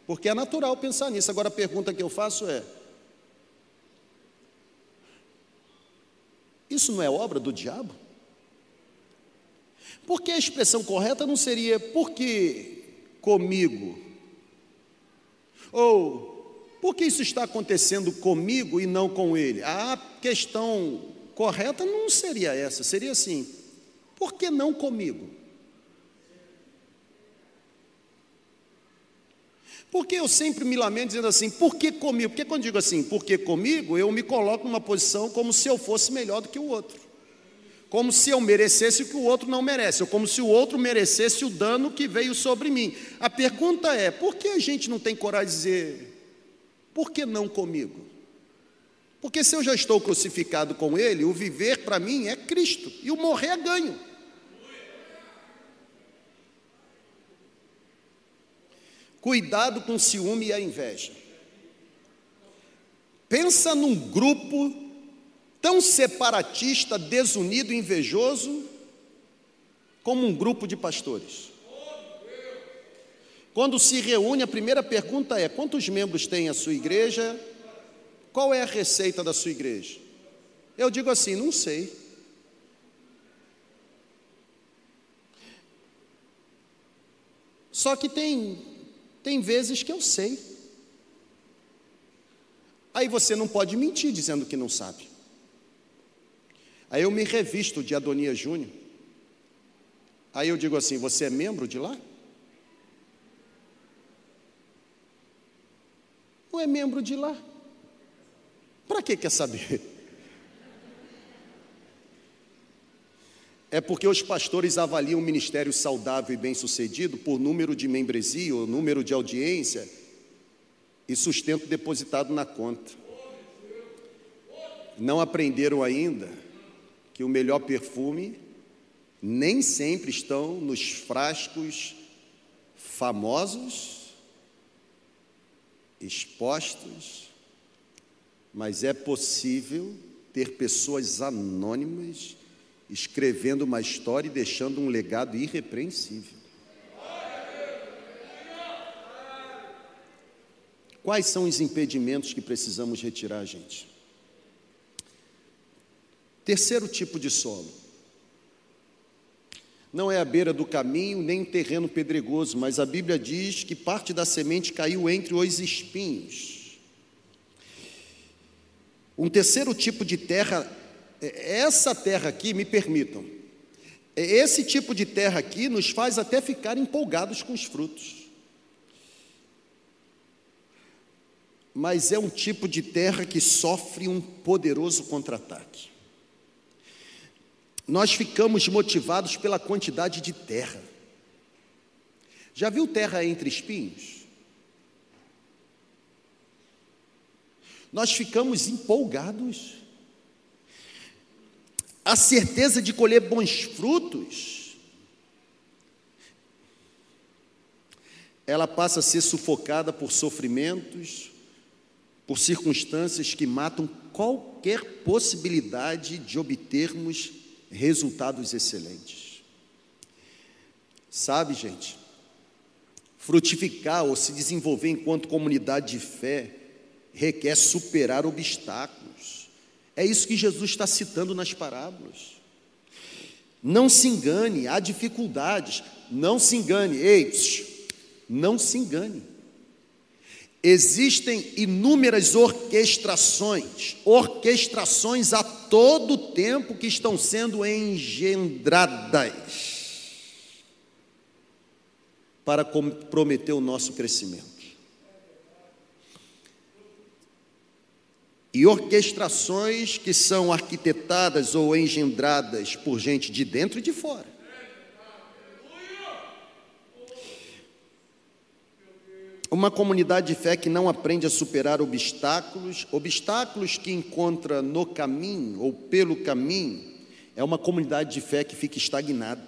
Porque é natural pensar nisso. Agora a pergunta que eu faço é: Isso não é obra do diabo? Porque a expressão correta não seria porque comigo? Ou por que isso está acontecendo comigo e não com ele? A questão correta não seria essa, seria assim: por que não comigo? Porque eu sempre me lamento dizendo assim, por que comigo? Porque quando digo assim, por que comigo, eu me coloco numa posição como se eu fosse melhor do que o outro. Como se eu merecesse o que o outro não merece, ou como se o outro merecesse o dano que veio sobre mim. A pergunta é: por que a gente não tem coragem de dizer, por que não comigo? Porque se eu já estou crucificado com Ele, o viver para mim é Cristo e o morrer é ganho. Cuidado com o ciúme e a inveja. Pensa num grupo tão separatista, desunido e invejoso como um grupo de pastores. Quando se reúne, a primeira pergunta é: quantos membros tem a sua igreja? Qual é a receita da sua igreja? Eu digo assim: não sei. Só que tem, tem vezes que eu sei. Aí você não pode mentir dizendo que não sabe. Aí eu me revisto de Adonia Júnior. Aí eu digo assim: você é membro de lá? Não é membro de lá. Para que quer saber? É porque os pastores avaliam o ministério saudável e bem-sucedido por número de membresia ou número de audiência e sustento depositado na conta. Não aprenderam ainda que o melhor perfume nem sempre estão nos frascos famosos, expostos, mas é possível ter pessoas anônimas escrevendo uma história e deixando um legado irrepreensível. Quais são os impedimentos que precisamos retirar, gente? Terceiro tipo de solo. Não é a beira do caminho, nem terreno pedregoso, mas a Bíblia diz que parte da semente caiu entre os espinhos. Um terceiro tipo de terra, é, essa terra aqui, me permitam, é, esse tipo de terra aqui nos faz até ficar empolgados com os frutos. Mas é um tipo de terra que sofre um poderoso contra-ataque. Nós ficamos motivados pela quantidade de terra. Já viu terra entre espinhos? nós ficamos empolgados. A certeza de colher bons frutos, ela passa a ser sufocada por sofrimentos, por circunstâncias que matam qualquer possibilidade de obtermos resultados excelentes. Sabe, gente, frutificar ou se desenvolver enquanto comunidade de fé requer superar obstáculos. É isso que Jesus está citando nas parábolas. Não se engane, há dificuldades, não se engane, ei, não se engane. Existem inúmeras orquestrações, orquestrações a todo tempo que estão sendo engendradas para comprometer o nosso crescimento. e orquestrações que são arquitetadas ou engendradas por gente de dentro e de fora. Uma comunidade de fé que não aprende a superar obstáculos, obstáculos que encontra no caminho ou pelo caminho, é uma comunidade de fé que fica estagnada.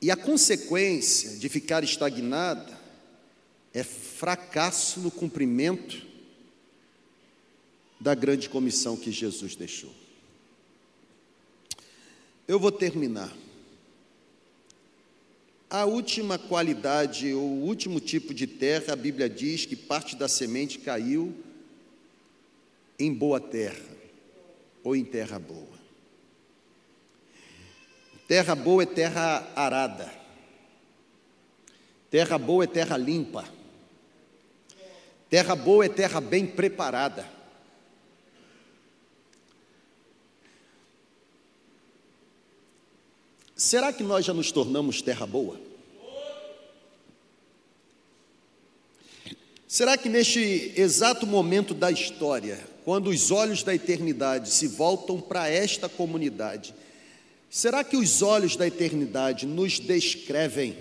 E a consequência de ficar estagnada é fracasso no cumprimento da grande comissão que Jesus deixou. Eu vou terminar. A última qualidade, o último tipo de terra, a Bíblia diz que parte da semente caiu em boa terra, ou em terra boa. Terra boa é terra arada. Terra boa é terra limpa. Terra boa é terra bem preparada. Será que nós já nos tornamos terra boa? Será que neste exato momento da história, quando os olhos da eternidade se voltam para esta comunidade, Será que os olhos da eternidade nos descrevem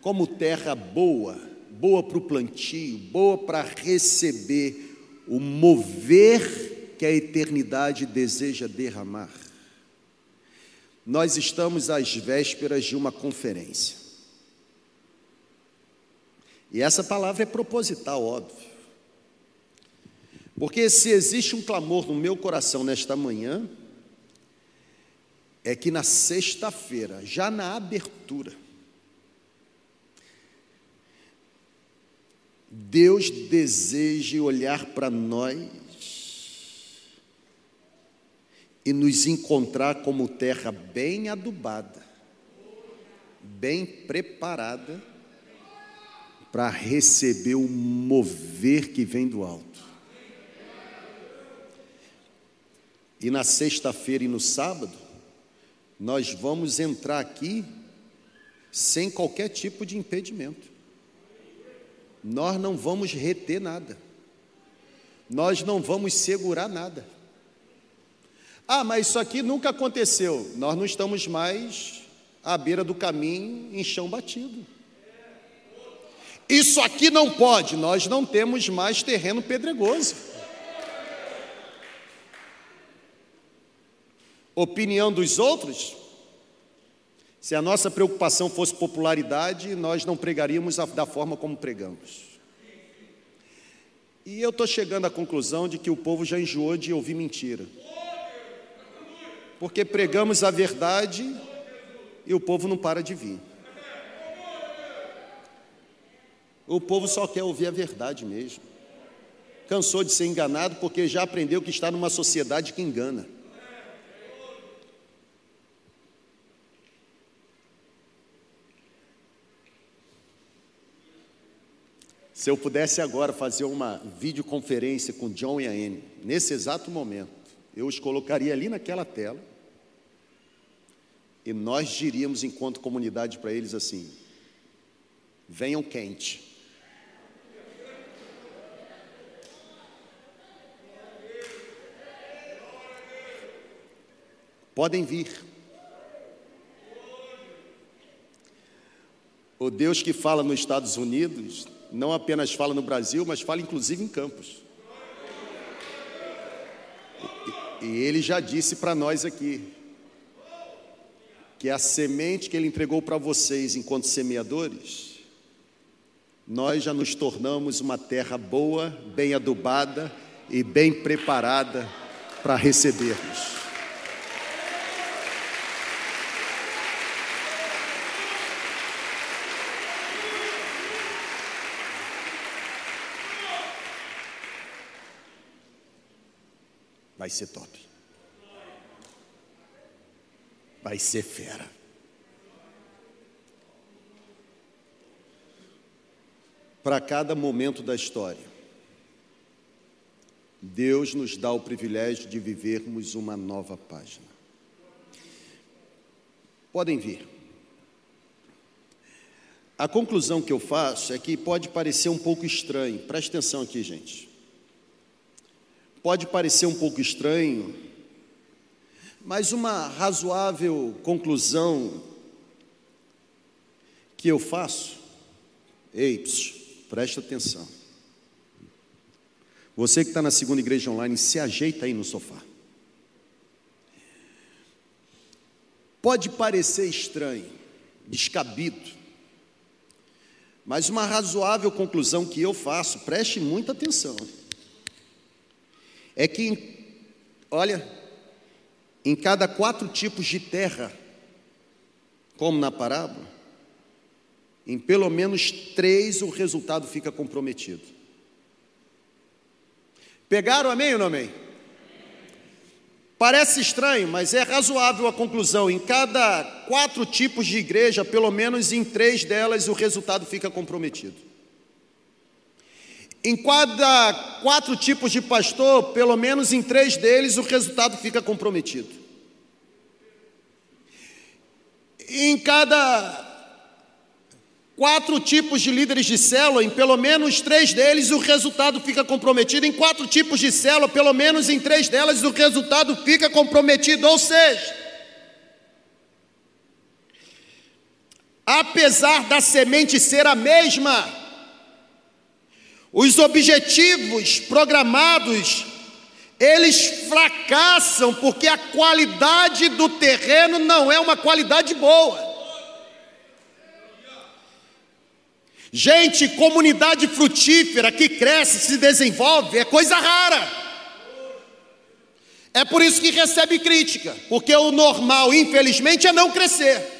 como terra boa, boa para o plantio, boa para receber o mover que a eternidade deseja derramar? Nós estamos às vésperas de uma conferência. E essa palavra é proposital, óbvio. Porque se existe um clamor no meu coração nesta manhã, é que na sexta-feira, já na abertura, Deus deseja olhar para nós e nos encontrar como terra bem adubada, bem preparada para receber o mover que vem do alto. E na sexta-feira e no sábado, nós vamos entrar aqui sem qualquer tipo de impedimento. Nós não vamos reter nada. Nós não vamos segurar nada. Ah, mas isso aqui nunca aconteceu. Nós não estamos mais à beira do caminho em chão batido. Isso aqui não pode, nós não temos mais terreno pedregoso. opinião dos outros, se a nossa preocupação fosse popularidade, nós não pregaríamos da forma como pregamos. E eu estou chegando à conclusão de que o povo já enjoou de ouvir mentira. Porque pregamos a verdade e o povo não para de vir. O povo só quer ouvir a verdade mesmo. Cansou de ser enganado porque já aprendeu que está numa sociedade que engana. Se eu pudesse agora fazer uma videoconferência com John e a Anne, nesse exato momento, eu os colocaria ali naquela tela e nós diríamos, enquanto comunidade, para eles assim: venham quente. Podem vir. O Deus que fala nos Estados Unidos não apenas fala no Brasil, mas fala inclusive em Campos. E, ele já disse para nós aqui que a semente que ele entregou para vocês enquanto semeadores, nós já nos tornamos uma terra boa, bem adubada e bem preparada para recebermos. vai ser top. Vai ser fera. Para cada momento da história, Deus nos dá o privilégio de vivermos uma nova página. Podem vir. A conclusão que eu faço é que pode parecer um pouco estranho, preste atenção aqui, gente. Pode parecer um pouco estranho, mas uma razoável conclusão que eu faço, ei, psiu, presta atenção. Você que está na segunda igreja online, se ajeita aí no sofá. Pode parecer estranho, descabido, mas uma razoável conclusão que eu faço, preste muita atenção é que, olha, em cada quatro tipos de terra, como na parábola, em pelo menos três o resultado fica comprometido. Pegaram amém ou não amém? Parece estranho, mas é razoável a conclusão. Em cada quatro tipos de igreja, pelo menos em três delas, o resultado fica comprometido. Em cada quatro tipos de pastor, pelo menos em três deles, o resultado fica comprometido. Em cada quatro tipos de líderes de célula, em pelo menos três deles, o resultado fica comprometido. Em quatro tipos de célula, pelo menos em três delas, o resultado fica comprometido. Ou seja, apesar da semente ser a mesma, os objetivos programados, eles fracassam porque a qualidade do terreno não é uma qualidade boa. Gente, comunidade frutífera que cresce, se desenvolve, é coisa rara. É por isso que recebe crítica, porque o normal, infelizmente, é não crescer.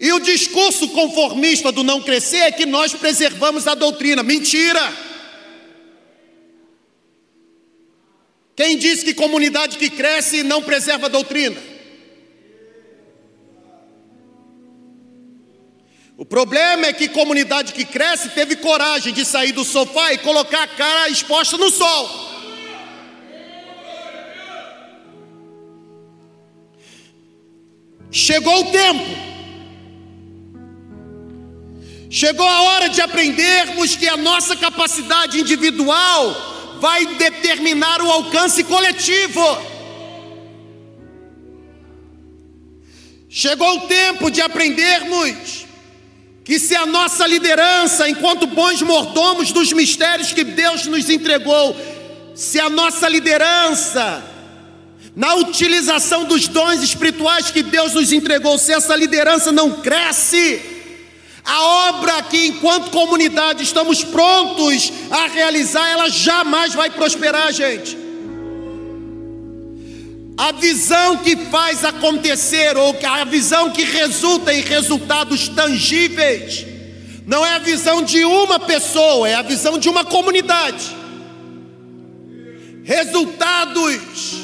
E o discurso conformista do não crescer é que nós preservamos a doutrina. Mentira! Quem diz que comunidade que cresce não preserva a doutrina? O problema é que comunidade que cresce teve coragem de sair do sofá e colocar a cara exposta no sol. Chegou o tempo. Chegou a hora de aprendermos que a nossa capacidade individual vai determinar o alcance coletivo. Chegou o tempo de aprendermos que se a nossa liderança, enquanto bons mordomos dos mistérios que Deus nos entregou, se a nossa liderança, na utilização dos dons espirituais que Deus nos entregou, se essa liderança não cresce, a obra que, enquanto comunidade, estamos prontos a realizar, ela jamais vai prosperar, gente. A visão que faz acontecer, ou a visão que resulta em resultados tangíveis, não é a visão de uma pessoa, é a visão de uma comunidade. Resultados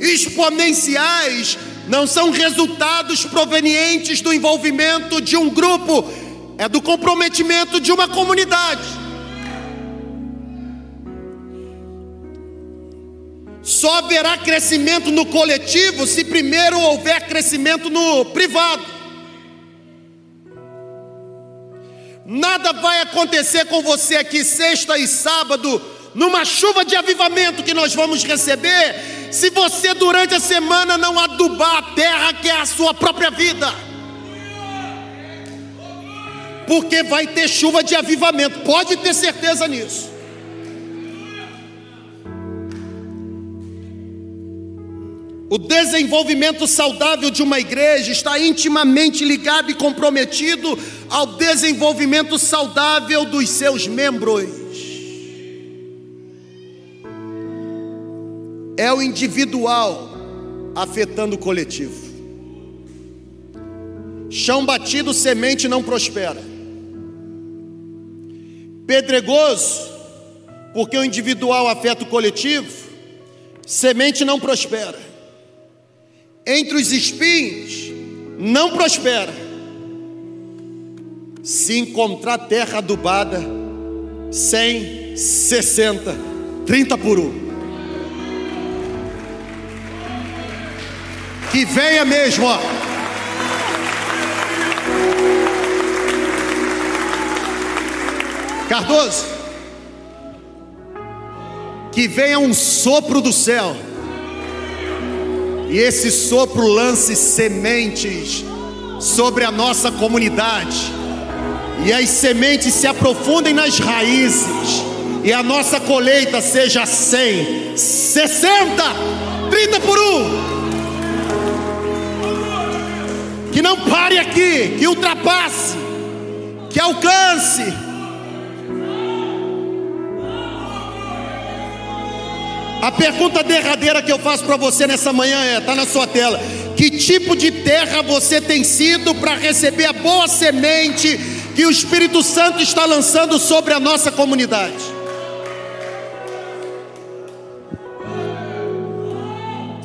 exponenciais não são resultados provenientes do envolvimento de um grupo, é do comprometimento de uma comunidade. Só haverá crescimento no coletivo se primeiro houver crescimento no privado. Nada vai acontecer com você aqui sexta e sábado, numa chuva de avivamento que nós vamos receber, se você durante a semana não adubar a terra que é a sua própria vida. Porque vai ter chuva de avivamento, pode ter certeza nisso. O desenvolvimento saudável de uma igreja está intimamente ligado e comprometido ao desenvolvimento saudável dos seus membros. É o individual afetando o coletivo. Chão batido, semente não prospera. Pedregoso, porque o individual afeta o coletivo, semente não prospera entre os espinhos, não prospera. Se encontrar terra adubada, 100, 60, 30 por um. Que venha mesmo, ó. Cardoso, que venha um sopro do céu. E esse sopro lance sementes sobre a nossa comunidade, e as sementes se aprofundem nas raízes, e a nossa colheita seja 100, 60, 30 por um. Que não pare aqui, que ultrapasse, que alcance A pergunta derradeira que eu faço para você nessa manhã é: está na sua tela. Que tipo de terra você tem sido para receber a boa semente que o Espírito Santo está lançando sobre a nossa comunidade?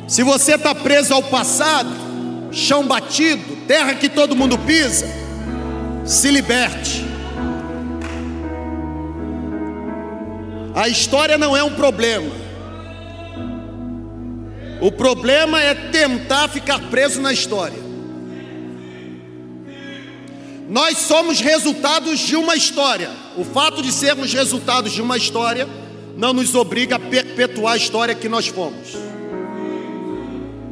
Se você está preso ao passado, chão batido, terra que todo mundo pisa, se liberte. A história não é um problema. O problema é tentar ficar preso na história. Nós somos resultados de uma história. O fato de sermos resultados de uma história não nos obriga a perpetuar a história que nós fomos.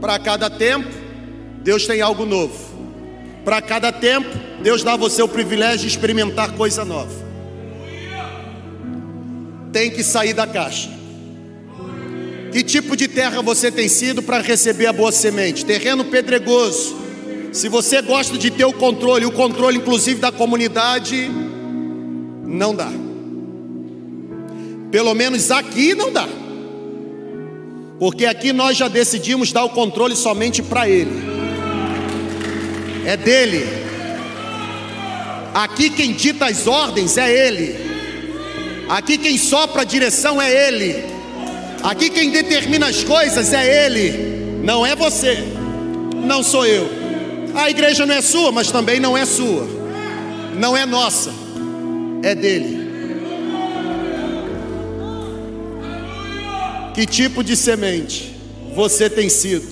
Para cada tempo, Deus tem algo novo. Para cada tempo, Deus dá a você o privilégio de experimentar coisa nova. Tem que sair da caixa. Que tipo de terra você tem sido para receber a boa semente? Terreno pedregoso. Se você gosta de ter o controle, o controle inclusive da comunidade, não dá. Pelo menos aqui não dá. Porque aqui nós já decidimos dar o controle somente para Ele. É dele. Aqui quem dita as ordens é Ele. Aqui quem sopra a direção é Ele. Aqui quem determina as coisas é Ele. Não é você. Não sou eu. A igreja não é sua, mas também não é sua. Não é nossa. É dele. Que tipo de semente você tem sido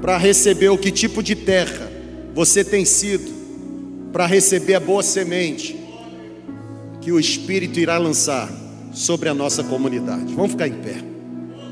para receber o que tipo de terra você tem sido para receber a boa semente que o Espírito irá lançar sobre a nossa comunidade? Vamos ficar em pé.